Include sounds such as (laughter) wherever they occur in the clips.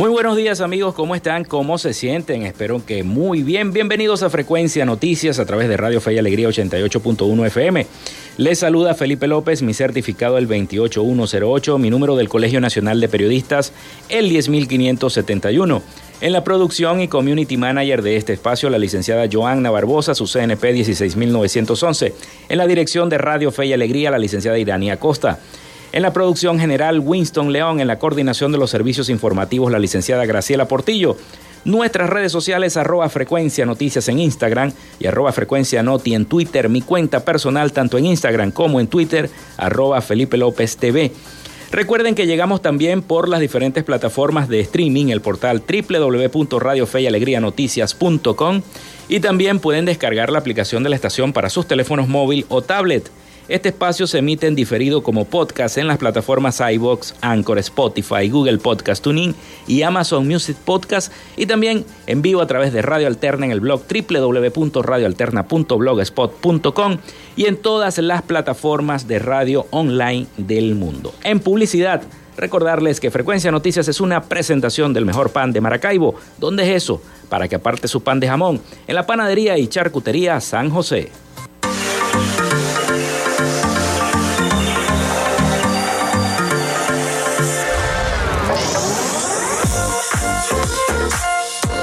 Muy buenos días amigos, ¿cómo están? ¿Cómo se sienten? Espero que muy bien. Bienvenidos a Frecuencia Noticias a través de Radio Fe y Alegría 88.1 FM. Les saluda Felipe López, mi certificado el 28108, mi número del Colegio Nacional de Periodistas el 10571. En la producción y community manager de este espacio, la licenciada Joanna Barbosa, su CNP 16911. En la dirección de Radio Fe y Alegría, la licenciada Irania Costa. En la producción general, Winston León. En la coordinación de los servicios informativos, la licenciada Graciela Portillo. Nuestras redes sociales, arroba frecuencia noticias en Instagram y arroba frecuencia noti en Twitter. Mi cuenta personal, tanto en Instagram como en Twitter, arroba Felipe López TV. Recuerden que llegamos también por las diferentes plataformas de streaming, el portal www.radiofeyalegrianoticias.com y también pueden descargar la aplicación de la estación para sus teléfonos móvil o tablet. Este espacio se emite en diferido como podcast en las plataformas iBox, Anchor, Spotify, Google Podcast Tuning y Amazon Music Podcast y también en vivo a través de Radio Alterna en el blog www.radioalterna.blogspot.com y en todas las plataformas de radio online del mundo. En publicidad, recordarles que Frecuencia Noticias es una presentación del mejor pan de Maracaibo. ¿Dónde es eso? Para que aparte su pan de jamón, en la panadería y charcutería San José.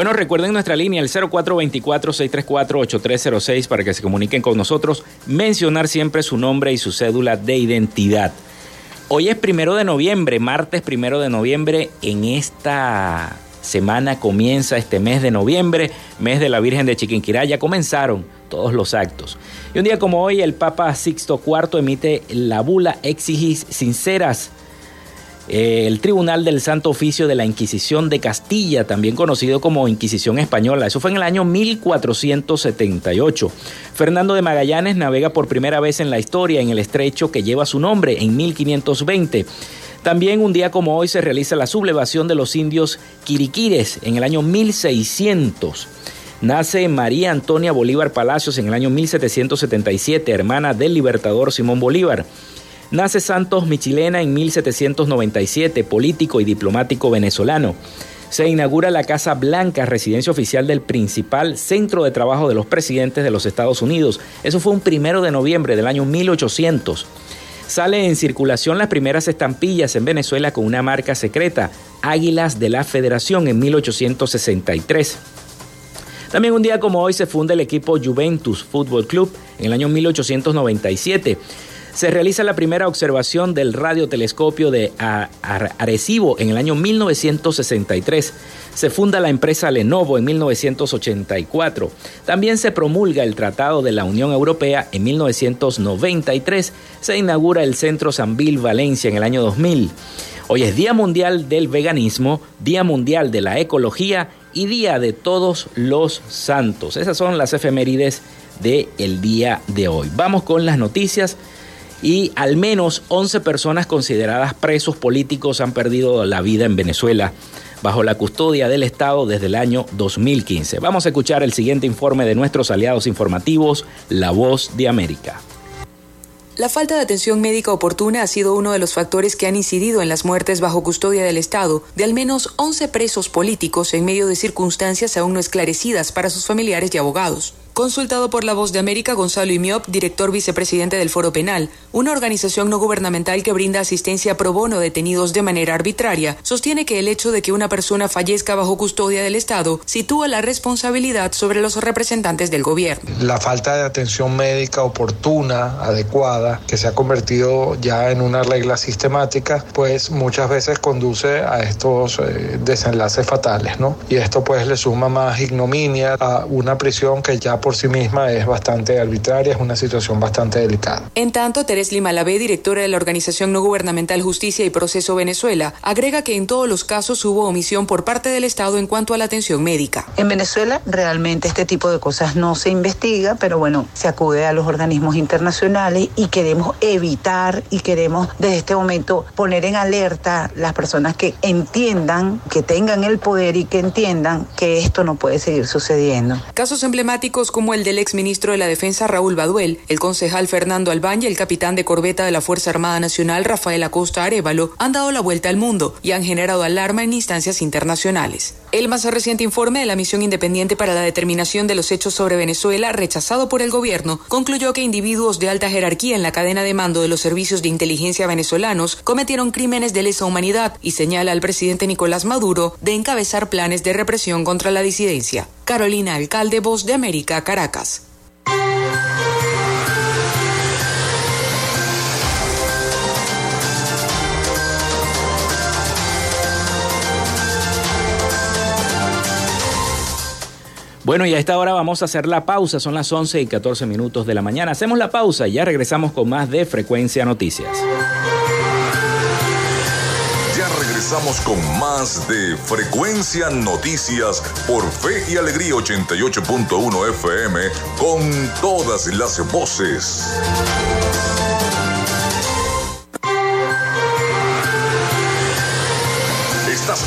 Bueno, recuerden nuestra línea, el 0424-634-8306 para que se comuniquen con nosotros. Mencionar siempre su nombre y su cédula de identidad. Hoy es primero de noviembre, martes primero de noviembre. En esta semana comienza este mes de noviembre, mes de la Virgen de Chiquinquirá. Ya comenzaron todos los actos. Y un día como hoy, el Papa Sixto IV emite la bula Exigis Sinceras eh, el Tribunal del Santo Oficio de la Inquisición de Castilla, también conocido como Inquisición Española. Eso fue en el año 1478. Fernando de Magallanes navega por primera vez en la historia en el estrecho que lleva su nombre en 1520. También un día como hoy se realiza la sublevación de los indios quiriquires en el año 1600. Nace María Antonia Bolívar Palacios en el año 1777, hermana del libertador Simón Bolívar. Nace Santos Michilena en 1797, político y diplomático venezolano. Se inaugura la Casa Blanca, residencia oficial del principal centro de trabajo de los presidentes de los Estados Unidos. Eso fue un primero de noviembre del año 1800. Sale en circulación las primeras estampillas en Venezuela con una marca secreta, Águilas de la Federación, en 1863. También un día como hoy se funda el equipo Juventus Fútbol Club en el año 1897 se realiza la primera observación del radiotelescopio de Arecibo en el año 1963. Se funda la empresa Lenovo en 1984. También se promulga el Tratado de la Unión Europea en 1993. Se inaugura el Centro Sanvil Valencia en el año 2000. Hoy es Día Mundial del Veganismo, Día Mundial de la Ecología y Día de Todos los Santos. Esas son las efemérides del día de hoy. Vamos con las noticias y al menos 11 personas consideradas presos políticos han perdido la vida en Venezuela bajo la custodia del Estado desde el año 2015. Vamos a escuchar el siguiente informe de nuestros aliados informativos, La Voz de América. La falta de atención médica oportuna ha sido uno de los factores que han incidido en las muertes bajo custodia del Estado de al menos 11 presos políticos en medio de circunstancias aún no esclarecidas para sus familiares y abogados. Consultado por La Voz de América, Gonzalo Imiop, director vicepresidente del Foro Penal, una organización no gubernamental que brinda asistencia pro bono a detenidos de manera arbitraria, sostiene que el hecho de que una persona fallezca bajo custodia del Estado sitúa la responsabilidad sobre los representantes del gobierno. La falta de atención médica oportuna, adecuada, que se ha convertido ya en una regla sistemática, pues muchas veces conduce a estos eh, desenlaces fatales, ¿no? Y esto pues le suma más ignominia a una prisión que ya por por sí misma es bastante arbitraria, es una situación bastante delicada. En tanto, Teres Lima directora de la organización no gubernamental Justicia y Proceso Venezuela, agrega que en todos los casos hubo omisión por parte del Estado en cuanto a la atención médica. En Venezuela realmente este tipo de cosas no se investiga, pero bueno, se acude a los organismos internacionales y queremos evitar y queremos desde este momento poner en alerta las personas que entiendan, que tengan el poder y que entiendan que esto no puede seguir sucediendo. Casos emblemáticos como el del exministro de la Defensa Raúl Baduel, el concejal Fernando Albán y el capitán de corbeta de la Fuerza Armada Nacional Rafael Acosta Arevalo han dado la vuelta al mundo y han generado alarma en instancias internacionales. El más reciente informe de la Misión Independiente para la Determinación de los Hechos sobre Venezuela, rechazado por el gobierno, concluyó que individuos de alta jerarquía en la cadena de mando de los servicios de inteligencia venezolanos cometieron crímenes de lesa humanidad y señala al presidente Nicolás Maduro de encabezar planes de represión contra la disidencia. Carolina Alcalde, Voz de América, Caracas. Bueno, y a esta hora vamos a hacer la pausa, son las 11 y 14 minutos de la mañana. Hacemos la pausa y ya regresamos con más de Frecuencia Noticias. Ya regresamos con más de Frecuencia Noticias por Fe y Alegría 88.1 FM con todas las voces.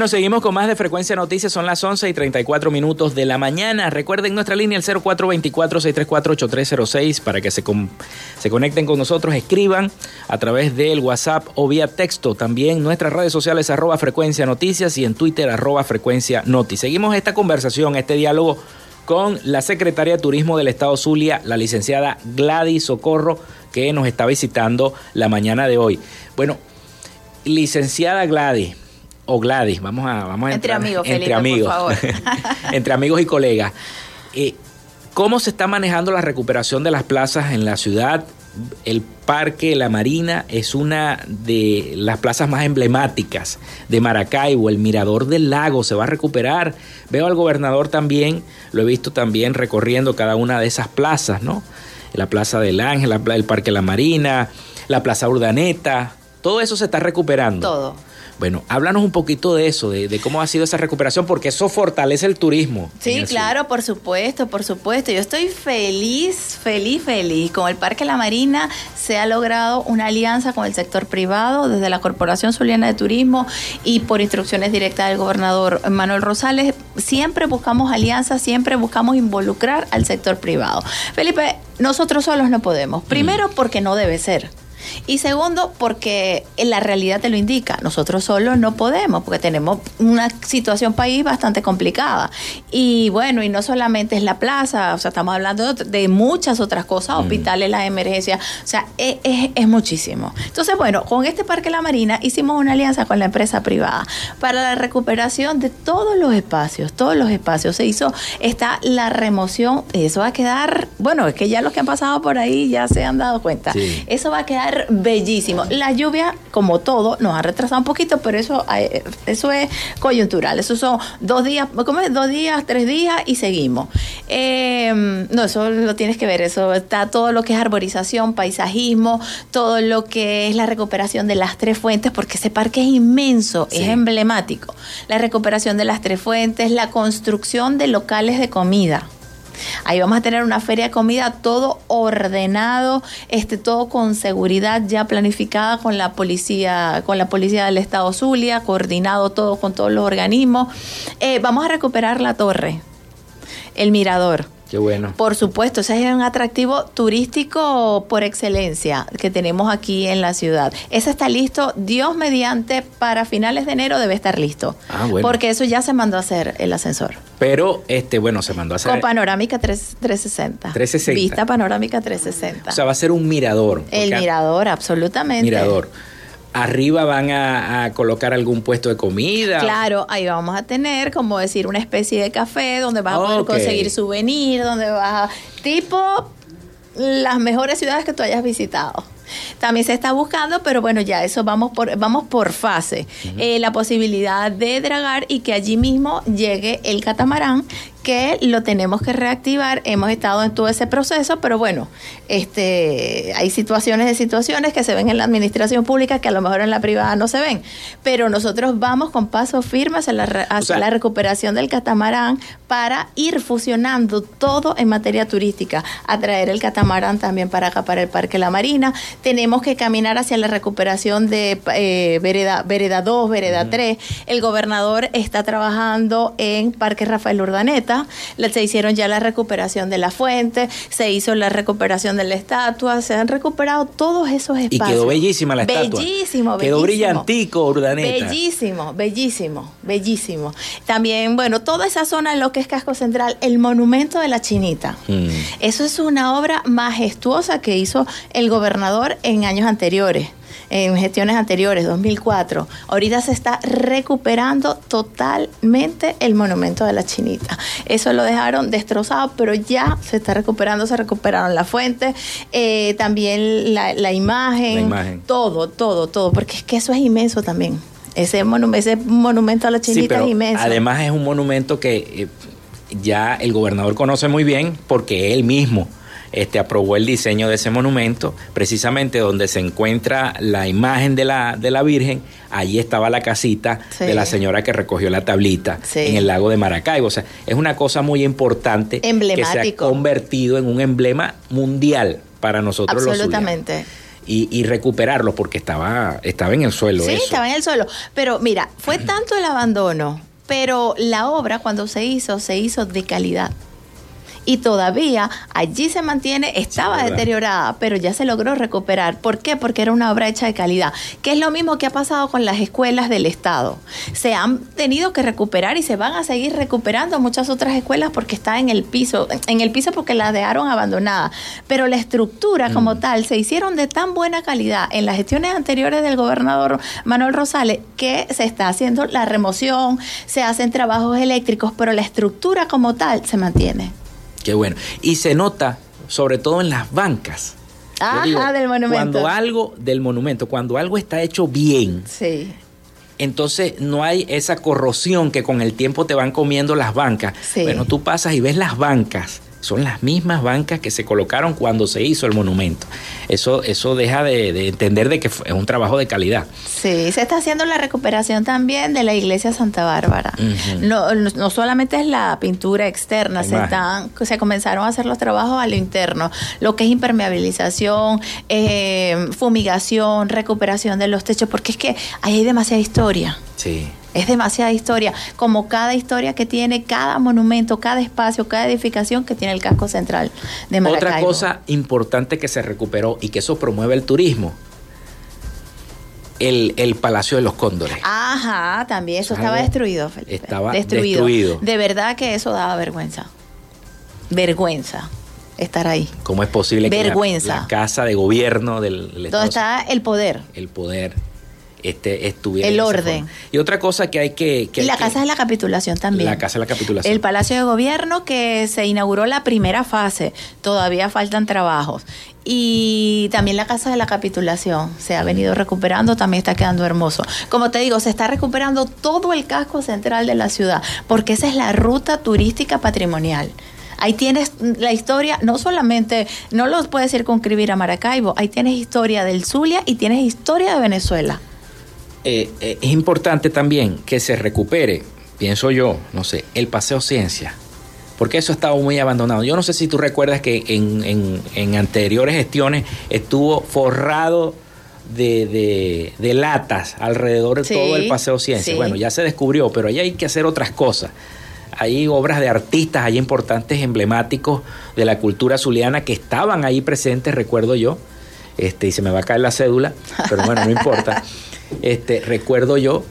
Bueno, seguimos con más de Frecuencia Noticias. Son las 11 y 34 minutos de la mañana. Recuerden nuestra línea el 0424-634-8306 para que se, se conecten con nosotros, escriban a través del WhatsApp o vía texto. También nuestras redes sociales arroba Frecuencia Noticias y en Twitter arroba Frecuencia Noti. Seguimos esta conversación, este diálogo con la secretaria de Turismo del Estado Zulia, la licenciada Gladys Socorro, que nos está visitando la mañana de hoy. Bueno, licenciada Gladys o Gladys, vamos a, vamos a entre amigos, entre amigos, por favor. (laughs) entre amigos y colegas. Eh, ¿Cómo se está manejando la recuperación de las plazas en la ciudad? El Parque La Marina es una de las plazas más emblemáticas de Maracaibo. El Mirador del Lago se va a recuperar. Veo al gobernador también, lo he visto también recorriendo cada una de esas plazas, ¿no? La Plaza del Ángel, el Parque La Marina, la Plaza Urdaneta. Todo eso se está recuperando. Todo. Bueno, háblanos un poquito de eso, de, cómo ha sido esa recuperación, porque eso fortalece el turismo. Sí, claro, por supuesto, por supuesto. Yo estoy feliz, feliz, feliz. Con el Parque La Marina se ha logrado una alianza con el sector privado desde la Corporación Zuliana de Turismo y por instrucciones directas del gobernador Manuel Rosales. Siempre buscamos alianzas, siempre buscamos involucrar al sector privado. Felipe, nosotros solos no podemos. Primero porque no debe ser. Y segundo, porque la realidad te lo indica. Nosotros solos no podemos, porque tenemos una situación país bastante complicada. Y bueno, y no solamente es la plaza, o sea, estamos hablando de muchas otras cosas, hospitales, las emergencias, o sea, es, es, muchísimo. Entonces, bueno, con este Parque La Marina hicimos una alianza con la empresa privada para la recuperación de todos los espacios, todos los espacios. Se hizo, está la remoción, eso va a quedar, bueno, es que ya los que han pasado por ahí ya se han dado cuenta. Eso va a quedar bellísimo. La lluvia, como todo, nos ha retrasado un poquito, pero eso, eh, eso es coyuntural. Eso son dos días, ¿cómo es? Dos días, tres días y seguimos. Em, no, eso lo tienes que ver. Eso está todo lo que es arborización, paisajismo, todo lo que es la recuperación de las tres fuentes, porque ese parque es inmenso, es emblemático. La recuperación de las tres fuentes, la construcción de locales de comida. Ahí vamos a tener una feria de comida todo ordenado, este, todo con seguridad ya planificada con la policía, con la policía del Estado Zulia, coordinado todo con todos los organismos. Eh, vamos a recuperar la torre, el mirador. Qué bueno. Por supuesto, ese es un atractivo turístico por excelencia que tenemos aquí en la ciudad. Ese está listo, Dios mediante, para finales de enero debe estar listo. Ah, bueno. Porque eso ya se mandó a hacer el ascensor. Pero, este, bueno, se mandó a hacer. Con panorámica 360. 360. Vista panorámica 360. O sea, va a ser un mirador. El mirador, absolutamente. Mirador arriba van a, colocar algún puesto de comida. Claro, ahí vamos a tener, como decir, una especie de café donde vas a poder conseguir souvenir, donde vas a... Tipo las mejores ciudades que tú hayas visitado. También se está buscando, pero bueno, ya eso vamos por, vamos por fase. Eh, la posibilidad de dragar y que allí mismo llegue el catamarán que lo tenemos que reactivar. Hemos estado en todo ese proceso, pero bueno, este, hay situaciones de situaciones que se ven en la administración pública que a lo mejor en la privada no se ven. Pero nosotros vamos con pasos firmes hacia la, hacia la recuperación del catamarán para ir fusionando todo en materia turística, atraer el catamarán también para acá, para el Parque La Marina. Tenemos que caminar hacia la recuperación de eh, Vereda, Vereda 2, Vereda 3. El gobernador está trabajando en Parque Rafael Urdaneta se hicieron ya la recuperación de la fuente, se hizo la recuperación de la estatua, se han recuperado todos esos espacios. Y quedó bellísima la estatua. Bellísimo, Quedó brillantico, Urdaneta. Bellísimo, bellísimo, bellísimo. También, bueno, toda esa zona, lo que es Casco Central, el monumento de la Chinita. Mm. Eso es una obra majestuosa que hizo el gobernador en años anteriores en gestiones anteriores, 2004. Ahorita se está recuperando totalmente el monumento de la chinita. Eso lo dejaron destrozado, pero ya se está recuperando, se recuperaron la fuente, eh, también la, imagen, todo, todo, todo, porque es que eso es inmenso también. Ese, ese monumento a la chinita es inmenso. Además es un monumento que eh, ya el gobernador conoce muy bien porque él mismo este, aprobó el diseño de ese monumento, precisamente donde se encuentra la imagen de la, de la Virgen, allí estaba la casita de la señora que recogió la tablita en el lago de Maracaibo. O sea, es una cosa muy importante que se ha convertido en un emblema mundial para nosotros Absolutamente. y, y, recuperarlo porque estaba, estaba en el suelo. Sí, estaba en el suelo. Pero mira, fue (clears throat) tanto el abandono, pero la obra cuando se hizo, se hizo de calidad y todavía allí se mantiene, estaba deteriorada, pero ya se logró recuperar. ¿Por qué? Porque era una obra hecha de calidad, que es lo mismo que ha pasado con las escuelas del Estado. Se han tenido que recuperar y se van a seguir recuperando muchas otras escuelas porque está en el piso, en el piso porque las dejaron abandonadas, pero la estructura como mm. tal se hicieron de tan buena calidad en las gestiones anteriores del gobernador Manuel Rosales que se está haciendo la remoción, se hacen trabajos eléctricos, pero la estructura como tal se mantiene. Qué bueno. Y se nota, sobre todo en las bancas. Ajá, del monumento. Cuando algo, del monumento, cuando algo está hecho bien. Sí. Entonces no hay esa corrosión que con el tiempo te van comiendo las bancas. Bueno, tú pasas y ves las bancas son las mismas bancas que se colocaron cuando se hizo el monumento. Eso, eso deja de, entender de que es un trabajo de calidad. Sí, se está haciendo la recuperación también de la iglesia Santa Bárbara. no, no, solamente es la pintura externa, se, están, se comenzaron a hacer los trabajos a lo interno, lo que es impermeabilización, eh, fumigación, recuperación de los techos, porque es que ahí hay demasiada historia. Sí. Es demasiada historia, como cada historia que tiene cada monumento, cada espacio, cada edificación que tiene el casco central de Maracaibo. Otra cosa importante que se recuperó y que eso promueve el turismo el, el Palacio de los Cóndores. Ajá, también eso estaba destruido, Felipe. Estaba destruido. De verdad que eso daba vergüenza. Vergüenza estar ahí. ¿Cómo es posible vergüenza. que la, casa de gobierno del, del Donde está el poder. El poder este, estuviera. El orden. Y otra cosa que hay que... y la Casa de la Capitulación también. La Casa de la Capitulación. El Palacio de Gobierno que se inauguró la primera fase, todavía faltan trabajos. Y también la Casa de la Capitulación se ha venido recuperando, también está quedando hermoso. Como te digo, se está recuperando todo el casco central de la ciudad, porque esa es la ruta turística patrimonial. Ahí tienes la historia, no solamente, no lo puedes circunscribir a Maracaibo, ahí tienes historia del Zulia y tienes historia de Venezuela. Eh, eh, es importante también que se recupere, pienso yo, no sé, el Paseo Ciencia, porque eso ha estado muy abandonado. Yo no sé si tú recuerdas que en, anteriores gestiones estuvo forrado de, latas alrededor de todo el Paseo Ciencia. Bueno, ya se descubrió, pero ahí hay que hacer otras cosas. Hay obras de artistas, hay importantes emblemáticos de la cultura zuliana que estaban ahí presentes, recuerdo yo. Este, y se me va a caer la cédula, pero bueno, no importa. (laughs) este, recuerdo yo,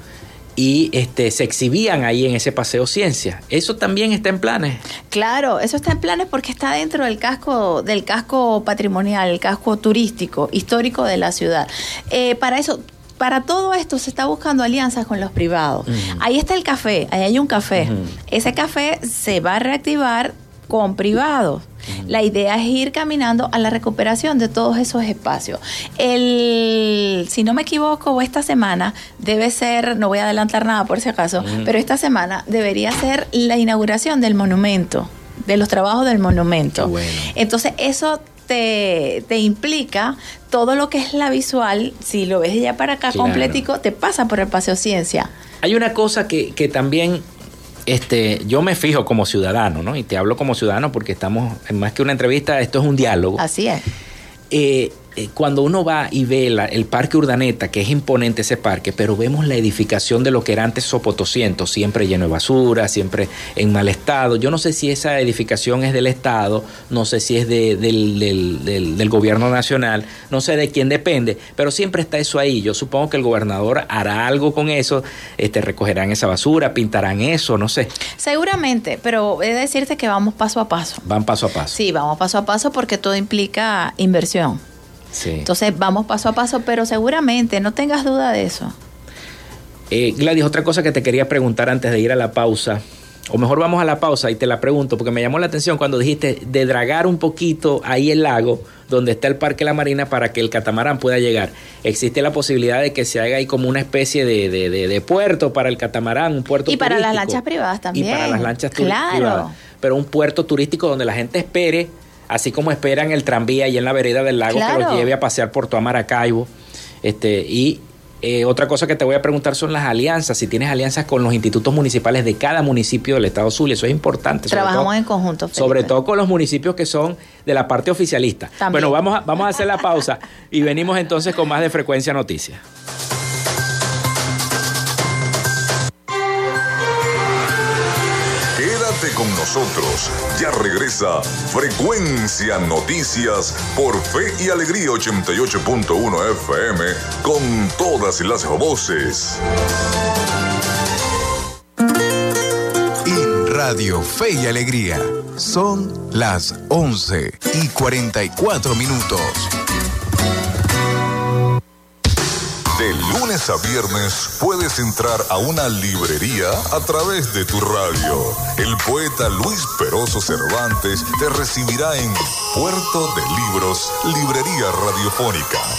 y este, se exhibían ahí en ese paseo ciencia. ¿Eso también está en planes? Claro, eso está en planes porque está dentro del casco, del casco patrimonial, el casco turístico, histórico de la ciudad. Eh, para eso, para todo esto se está buscando alianzas con los privados. Ahí está el café, ahí hay un café. Ese café se va a reactivar con privados. La idea es ir caminando a la recuperación de todos esos espacios. El, si no me equivoco, esta semana debe ser, no voy a adelantar nada por si acaso, pero esta semana debería ser la inauguración del monumento, de los trabajos del monumento. Entonces, eso te, implica todo lo que es la visual, si lo ves ya para acá completico, te pasa por el Paseo Ciencia. Hay una cosa que, que también este, yo me fijo como ciudadano, ¿no? Y te hablo como ciudadano porque estamos, más que una entrevista, esto es un diálogo. Así es. Eh, cuando uno va y ve el parque Urdaneta, que es imponente ese parque, pero vemos la edificación de lo que era antes Sopotosiento, siempre lleno de basura, siempre en mal estado. Yo no sé si esa edificación es del Estado, no sé si es del, del, gobierno nacional, no sé de quién depende, pero siempre está eso ahí. Yo supongo que el gobernador hará algo con eso, este, recogerán esa basura, pintarán eso, no sé. Seguramente, pero he de decirte que vamos paso a paso. Van paso a paso. Sí, vamos paso a paso porque todo implica inversión. Entonces vamos paso a paso, pero seguramente no tengas duda de eso. Eh, Gladys, otra cosa que te quería preguntar antes de ir a la pausa, o mejor vamos a la pausa y te la pregunto, porque me llamó la atención cuando dijiste de dragar un poquito ahí el lago donde está el Parque La Marina para que el catamarán pueda llegar. Existe la posibilidad de que se haga ahí como una especie de, de, puerto para el catamarán, un puerto Y para las lanchas privadas también. Y para las lanchas claro. privadas. Pero un puerto turístico donde la gente espere así como esperan el tranvía ahí en la vereda del lago que los lleve a pasear por toda Maracaibo. Este, y eh, otra cosa que te voy a preguntar son las alianzas, si tienes alianzas con los institutos municipales de cada municipio del Estado Zulia, eso es importante. Trabajamos en conjunto. Sobre todo con los municipios que son de la parte oficialista. Bueno, vamos a, vamos a hacer la pausa y venimos entonces con más de Frecuencia Noticias. Nosotros. Ya regresa Frecuencia Noticias por Fe y Alegría 88.1 FM con todas las voces. En Radio Fe y Alegría son las 11 y 44 minutos. De lunes a viernes puedes entrar a una librería a través de tu radio. El poeta Luis Peroso Cervantes te recibirá en Puerto de Libros, Librería Radiofónica.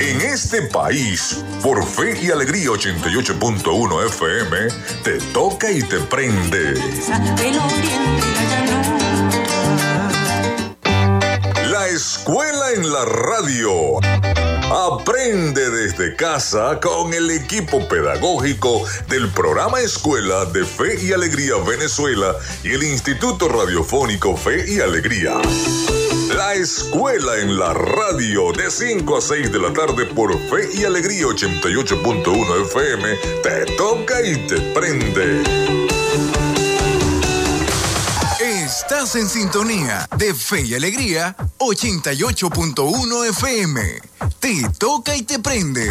En este país, por Fe y Alegría 88.1 FM, te toca y te prende. La escuela en la radio. Aprende desde casa con el equipo pedagógico del programa Escuela de Fe y Alegría Venezuela y el Instituto Radiofónico Fe y Alegría. La escuela en la radio de 5 a 6 de la tarde por Fe y Alegría 88.1 FM te toca y te prende. Estás en sintonía de Fe y Alegría 88.1 FM. Te toca y te prende.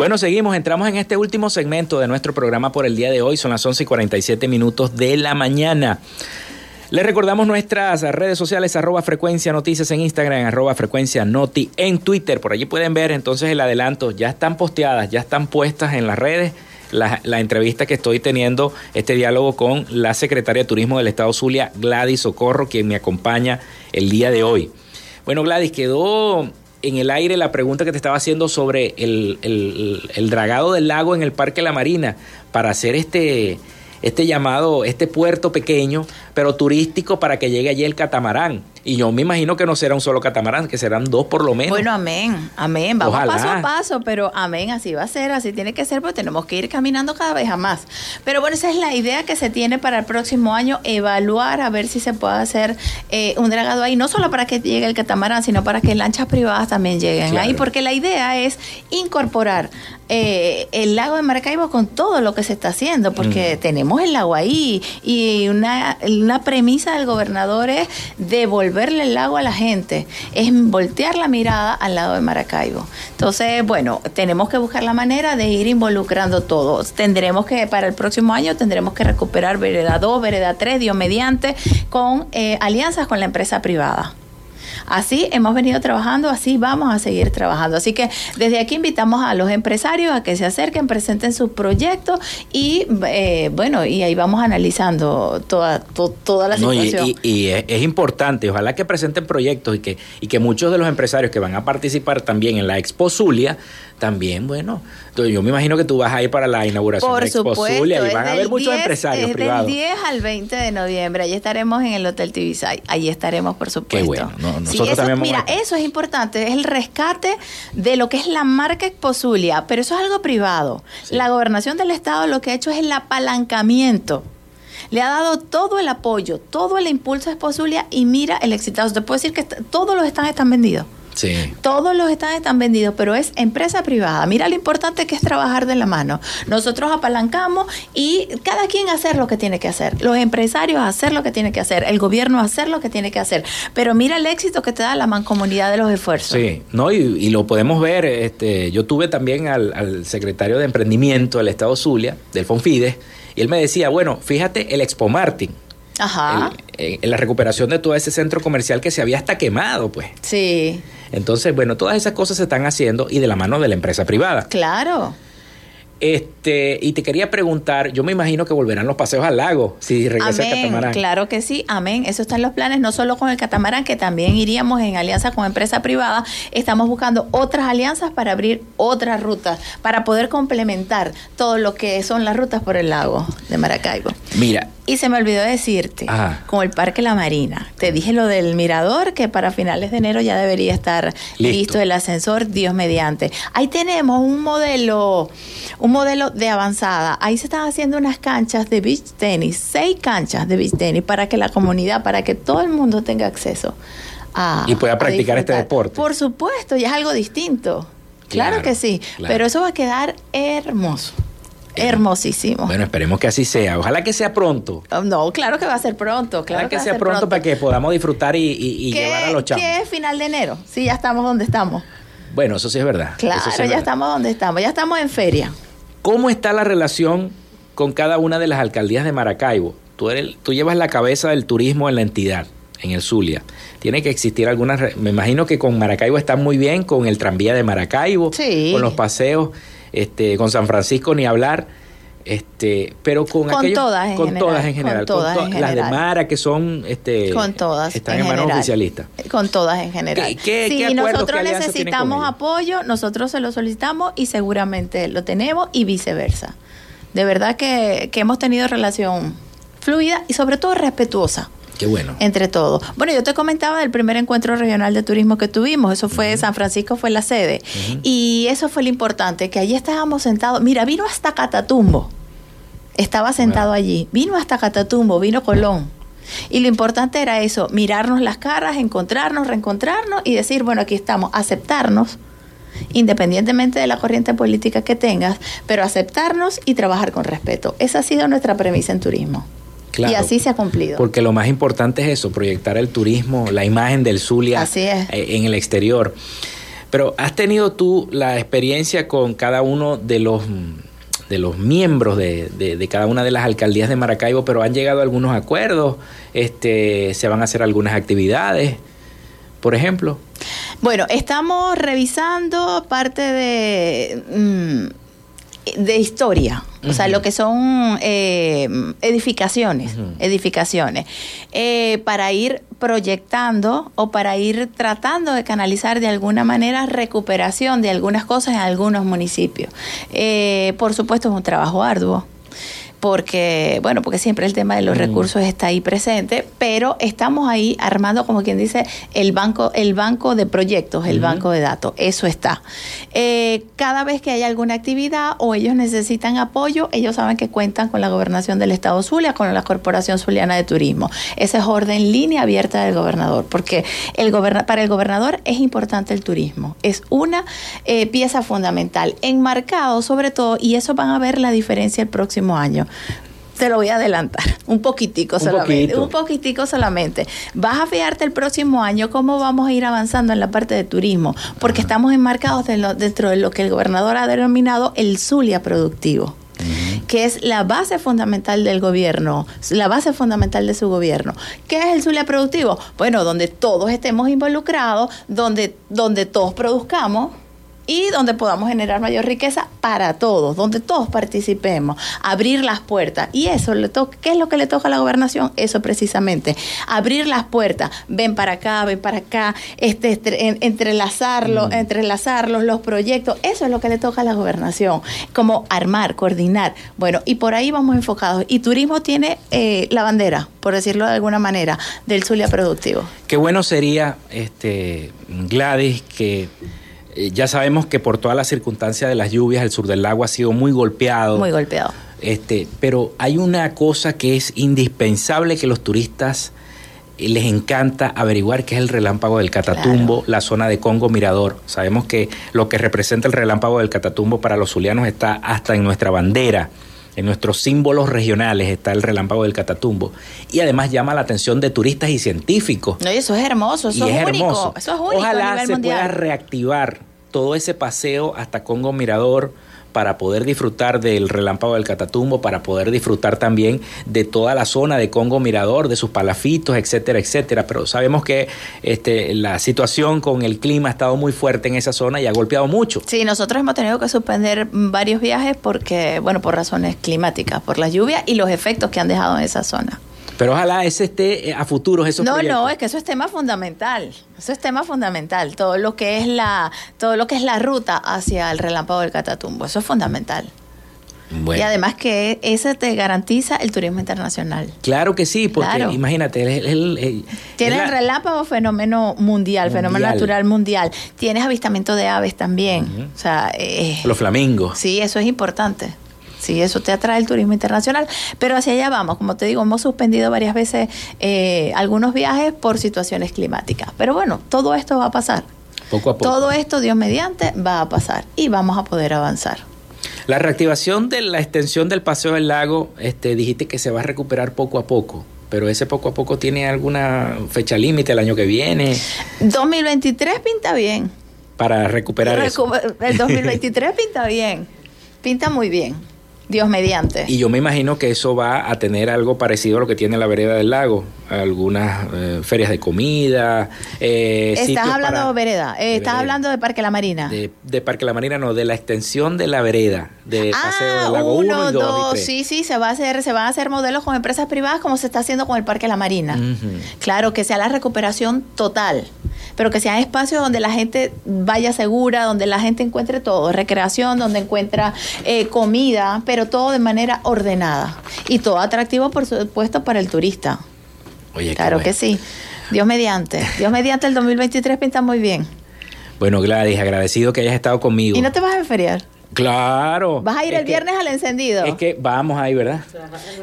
Bueno, seguimos, entramos en este último segmento de nuestro programa por el día de hoy, son las 11 y 47 minutos de la mañana. Les recordamos nuestras redes sociales, arroba frecuencia noticias en Instagram, arroba frecuencia noti en Twitter. Por allí pueden ver entonces el adelanto, ya están posteadas, ya están puestas en las redes la, la, entrevista que estoy teniendo, este diálogo con la secretaria de Turismo del Estado Zulia, Gladys Socorro, quien me acompaña el día de hoy. Bueno, Gladys, quedó en el aire la pregunta que te estaba haciendo sobre el, el, dragado del lago en el Parque La Marina para hacer este, este llamado, este puerto pequeño, pero turístico para que llegue allí el catamarán. Y yo me imagino que no será un solo catamarán, que serán dos por lo menos. Bueno, amén, amén. Vamos Ojalá. paso a paso, pero amén, así va a ser, así tiene que ser, porque tenemos que ir caminando cada vez a más. Pero bueno, esa es la idea que se tiene para el próximo año, evaluar a ver si se puede hacer eh, un dragado ahí, no solo para que llegue el catamarán, sino para que lanchas privadas también lleguen claro. ahí, porque la idea es incorporar eh, el lago de Maracaibo con todo lo que se está haciendo, porque mm. tenemos el lago ahí y una, una premisa del gobernador es devolver devolverle el lago a la gente, es voltear la mirada al lado de Maracaibo. Entonces, bueno, tenemos que buscar la manera de ir involucrando todos. Tendremos que, para el próximo año, tendremos que recuperar Vereda 2, Vereda 3, Dios mediante, con eh, alianzas con la empresa privada. Así hemos venido trabajando, así vamos a seguir trabajando. Así que desde aquí invitamos a los empresarios a que se acerquen, presenten sus proyectos y eh, bueno, y ahí vamos analizando toda, to, toda la no, situación. Y, y, y, es importante, ojalá que presenten proyectos y que, y que muchos de los empresarios que van a participar también en la Expo Zulia también, bueno, entonces yo me imagino que tú vas a ir para la inauguración Por de Expo supuesto, Zulia y van a haber muchos 10, empresarios es privados. Del 10 al 20 de noviembre, allí estaremos en el Hotel Tibisay, allí estaremos por supuesto. Qué bueno, no, sí, nosotros eso, también mira, a... eso es importante, es el rescate de lo que es la marca Expo Zulia, pero eso es algo privado. Sí. La gobernación del estado lo que ha hecho es el apalancamiento le ha dado todo el apoyo, todo el impulso a Esposulia y mira el exitazo. Te puedo decir que todos los stands están vendidos. Sí. Todos los stands están vendidos, pero es empresa privada. Mira lo importante que es trabajar de la mano. Nosotros apalancamos y cada quien hacer lo que tiene que hacer. Los empresarios hacer lo que tiene que hacer, el gobierno hacer lo que tiene que hacer. Pero mira el éxito que te da la mancomunidad de los esfuerzos. Sí, no, y, y lo podemos ver. Este, yo tuve también al, al secretario de Emprendimiento del Estado Zulia, del Fonfides, y él me decía, bueno, fíjate el Expo Martin. Ajá. El, en la recuperación de todo ese centro comercial que se había hasta quemado, pues. Sí. Entonces, bueno, todas esas cosas se están haciendo y de la mano de la empresa privada. Claro. Este, y te quería preguntar, yo me imagino que volverán los paseos al lago si regresa amén, el catamarán. Claro que sí, amén. Eso está en los planes, no solo con el catamarán, que también iríamos en alianza con empresa privada. Estamos buscando otras alianzas para abrir otras rutas, para poder complementar todo lo que son las rutas por el lago de Maracaibo. Mira, Y se me olvidó decirte, Ajá. con el Parque La Marina, te dije lo del mirador, que para finales de enero ya debería estar Listo. listo, el ascensor, Dios mediante. Ahí tenemos un modelo, un modelo de avanzada. Ahí se están haciendo unas canchas de beach tenis, seis canchas de beach tenis, para que la comunidad, para que todo el mundo tenga acceso a Y pueda practicar este deporte. Por supuesto, y es algo distinto. Claro, Claro, que sí, claro. pero eso va a quedar hermoso. Hermosísimo. Bueno, esperemos que así sea. Ojalá que sea pronto. Oh, No, claro que va a ser pronto, claro Ojalá que sea ser pronto, para que podamos disfrutar y, y- y ¿Qué- llevar a los chamos. ¿Qué es final de enero? Sí, ya estamos donde estamos. Bueno, eso sí es verdad. Claro, Eso sí es ya verdad. estamos donde estamos. Ya estamos en feria. ¿Cómo está la relación con cada una de las alcaldías de Maracaibo? Tú, eres- tú llevas la cabeza del turismo en la entidad, en el Zulia. Tiene que existir algunas... Me imagino que con Maracaibo están muy bien, con el tranvía de Maracaibo, Sí. con los paseos, este, con San Francisco ni hablar. Este, pero con, Con aquellos- todas en con general, todas en con general, todas to- en las de. Mara que son este Con todas. están en en manos general. oficialistas. Con todas en general. ¿Qué- qué- si qué nosotros con necesitamos apoyo, nosotros se lo solicitamos y seguramente lo tenemos y viceversa. De verdad que, que hemos tenido relación fluida y sobre todo respetuosa. Qué bueno. entre todos. Bueno, yo te comentaba del primer encuentro regional de turismo que tuvimos, eso fue San Francisco fue la sede y eso fue lo importante, que allí estábamos sentados, mira, vino hasta Catatumbo, estaba sentado allí, vino hasta Catatumbo, vino Colón. Y lo importante era eso, mirarnos las caras, encontrarnos, reencontrarnos y decir, bueno, aquí estamos, aceptarnos, independientemente de la corriente política que tengas, pero aceptarnos y trabajar con respeto. Esa ha sido nuestra premisa en turismo. Claro. Y así se ha cumplido. Porque lo más importante es eso, proyectar el turismo, la imagen del Zulia Así es. eh, en el exterior. Pero has tenido tú la experiencia con cada uno de los de los miembros de, de- de cada una de las alcaldías de Maracaibo, pero han llegado a algunos acuerdos, este, se van a hacer algunas actividades, por ejemplo. Bueno, estamos revisando parte de, mm, de historia, o sea, lo que son eh, edificaciones, edificaciones, eh, para ir proyectando o para ir tratando de canalizar de alguna manera recuperación de algunas cosas en algunos municipios. Eh, por supuesto, es un trabajo arduo porque, bueno, porque siempre el tema de los Mm. recursos está ahí presente, pero estamos ahí armando, como quien dice, el banco, el banco de proyectos, el banco de datos, eso está. Eh, cada vez que hay alguna actividad o ellos necesitan apoyo, ellos saben que cuentan con la gobernación del Estado Zulia, con la Corporación Zuliana de Turismo. Esa es orden línea abierta del gobernador, porque el goberna para el gobernador es importante el turismo, es una eh, pieza fundamental, enmarcado sobre todo, y eso van a ver la diferencia el próximo año. Te lo voy a adelantar, un poquitico Un solamente, poquito. un poquitico solamente. Vas a fijarte el próximo año cómo vamos a ir avanzando en la parte de turismo, porque estamos enmarcados de lo- dentro de lo que el gobernador ha denominado el Zulia productivo que es la base fundamental del gobierno, la base fundamental de su gobierno. ¿Qué es el Zulia productivo? Bueno, donde todos estemos involucrados, donde, donde todos produzcamos y donde podamos generar mayor riqueza para todos, donde todos participemos, abrir las puertas. Y eso le toca, ¿qué es lo que le toca a la gobernación? Eso precisamente, abrir las puertas, ven para acá, ven para acá, este, entre- en- entrelazarlo, Mm. entrelazarlos, los proyectos, eso es lo que le toca a la gobernación, como armar, coordinar. Bueno, y por ahí vamos enfocados. Y turismo tiene eh, la bandera, por decirlo de alguna manera, del Zulia Productivo. Qué bueno sería, este, Gladys, que eh, ya sabemos que por todas las circunstancias de las lluvias el sur del lago ha sido muy golpeado. Muy golpeado. Este, pero hay una cosa que es indispensable que los turistas eh, les encanta averiguar que es el relámpago del Catatumbo, la zona de Congo Mirador. Sabemos que lo que representa el relámpago del Catatumbo para los zulianos está hasta en nuestra bandera. En nuestros símbolos regionales está el relámpago del Catatumbo. Y además llama la atención de turistas y científicos. No, y eso es hermoso, eso y es, es único. hermoso. Eso es único Ojalá a nivel se mundial. pueda reactivar todo ese paseo hasta Congo Mirador para poder disfrutar del relámpago del Catatumbo, para poder disfrutar también de toda la zona de Congo Mirador, de sus palafitos, etcétera, etcétera. Pero sabemos que este, la situación con el clima ha estado muy fuerte en esa zona y ha golpeado mucho. Sí, nosotros hemos tenido que suspender varios viajes porque, bueno, por razones climáticas, por la lluvia y los efectos que han dejado en esa zona. Pero ojalá ese esté eh, a futuros esos No, proyectos. no, es que eso es tema fundamental. Eso es tema fundamental. Todo lo que es la, todo lo que es la ruta hacia el relámpago del Catatumbo. Eso es fundamental. Y además que ese te garantiza el turismo internacional. Claro que sí, porque imagínate, el, tienes el relámpago fenómeno mundial, fenómeno natural mundial. Tienes avistamiento de aves también. O sea, eh, los flamingos. Sí, eso es importante. Sí, eso te atrae el turismo internacional, pero hacia allá vamos. Como te digo, hemos suspendido varias veces eh, algunos viajes por situaciones climáticas. Pero bueno, todo esto va a pasar. Poco a poco. Todo esto, Dios mediante, va a pasar y vamos a poder avanzar. La reactivación de la extensión del paseo del lago, este, dijiste que se va a recuperar poco a poco pero ese poco a poco tiene alguna fecha límite el año que viene. 2023 pinta bien. Para recuperar eso. El 2023 (laughs) pinta bien. Pinta muy bien. Dios mediante. Y yo me imagino que eso va a tener algo parecido a lo que tiene la vereda del lago, algunas eh, ferias de comida. Eh, estás hablando de vereda, eh, estás hablando de Parque La Marina. De, Parque La Marina, no, de la extensión de la vereda, de ah, Paseo del Lago 1 y 2. Sí, sí, se va a hacer, se van a hacer modelos con empresas privadas como se está haciendo con el Parque La Marina. Claro, que sea la recuperación total pero que sean espacios donde la gente vaya segura, donde la gente encuentre todo, recreación, donde encuentra eh, comida, pero todo de manera ordenada y todo atractivo, por supuesto, para el turista. Oye, claro que sí. Dios mediante. Dios mediante el 2023 pinta muy bien. Bueno, Gladys, agradecido que hayas estado conmigo. ¿Y no te vas a feriar? Claro. ¿Vas a ir el viernes al encendido? Es que vamos ahí, ¿verdad?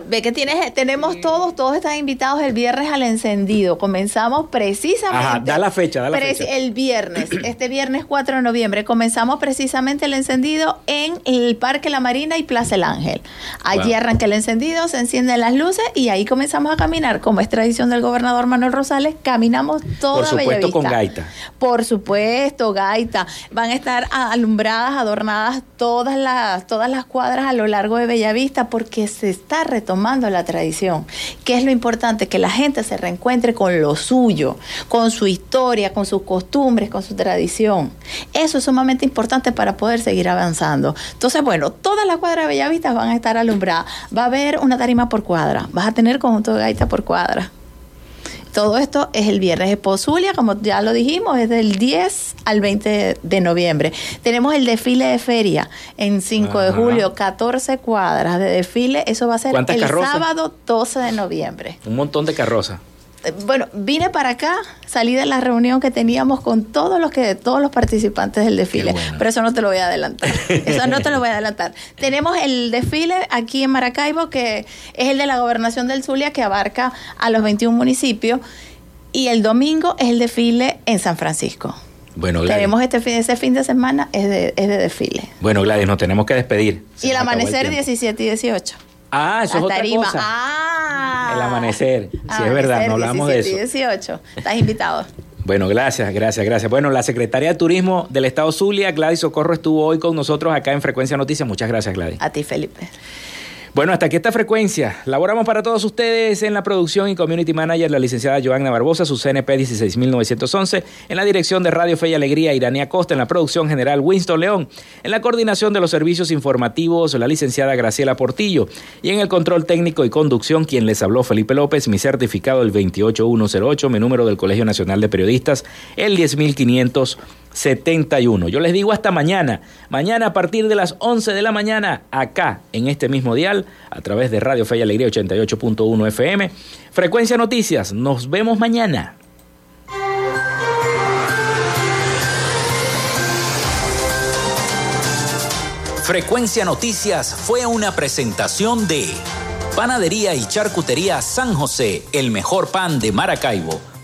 Ve que tienes, tenemos todos, todos están invitados el viernes al encendido. Comenzamos precisamente. Ajá, da la fecha, da la fecha. El viernes, (clears throat) este viernes 4 de noviembre, comenzamos precisamente el encendido en el Parque La Marina y Plaza El Ángel. Allí arranca el encendido, se encienden las luces y ahí comenzamos a caminar. Como es tradición del gobernador Manuel Rosales, caminamos toda Por supuesto, con gaita. Por supuesto, gaita. Van a estar alumbradas, adornadas todas las, todas las cuadras a lo largo de Bellavista porque se está retomando la tradición. ¿Qué es lo importante? Que la gente se reencuentre con lo suyo, con su historia, con sus costumbres, con su tradición. Eso es sumamente importante para poder seguir avanzando. Entonces, bueno, todas las cuadras de Bellavista van a estar alumbradas. Va a haber una tarima por cuadra. Vas a tener conjunto de gaita por cuadra. Todo esto es el viernes de Pozulia, como ya lo dijimos, es del 10 al 20 de noviembre. Tenemos el desfile de feria en 5 de julio, 14 cuadras de desfile. Eso va a ser el sábado 12 de noviembre. Un montón de carrozas bueno, vine para acá, salí de la reunión que teníamos con todos los que todos los participantes del desfile, pero eso no te lo voy a adelantar. Eso no te lo voy a adelantar. (laughs) Tenemos el desfile aquí en Maracaibo que es el de la Gobernación del Zulia que abarca a los 21 municipios y el domingo es el desfile en San Francisco. Bueno, Tenemos este fin, ese fin de semana es de, es de desfile. Bueno, Gladys, nos tenemos que despedir. y el amanecer 17 y 18. Ah, eso es otra cosa. Ah. El amanecer. Sí, es verdad, no hablamos de eso. 18. Estás invitado. Bueno, gracias, gracias, gracias. Bueno, la Secretaria de Turismo del Estado Zulia, Gladys Socorro, estuvo hoy con nosotros acá en Frecuencia Noticias. Muchas gracias, Gladys. A ti, Felipe. Bueno, hasta aquí esta frecuencia. Laboramos para todos ustedes en la producción y community manager la licenciada Joanna Barbosa, su CNP 16911, en la dirección de Radio Fe y Alegría Irania Costa, en la producción general Winston León, en la coordinación de los servicios informativos la licenciada Graciela Portillo y en el control técnico y conducción quien les habló Felipe López, mi certificado el 28108, mi número del Colegio Nacional de Periodistas el 10500 71. Yo les digo hasta mañana. Mañana a partir de las 11 de la mañana, acá en este mismo dial, a través de Radio Fe y Alegría 88.1 FM. Frecuencia Noticias. Nos vemos mañana. Frecuencia Noticias fue una presentación de Panadería y Charcutería San José, el mejor pan de Maracaibo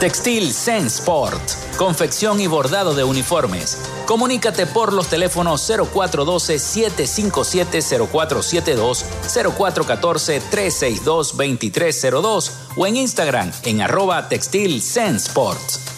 Textil Sensport. Confección y bordado de uniformes. Comunícate por los teléfonos 0412-757-0472, 0414-362-2302 o en Instagram en arroba textil Sensport.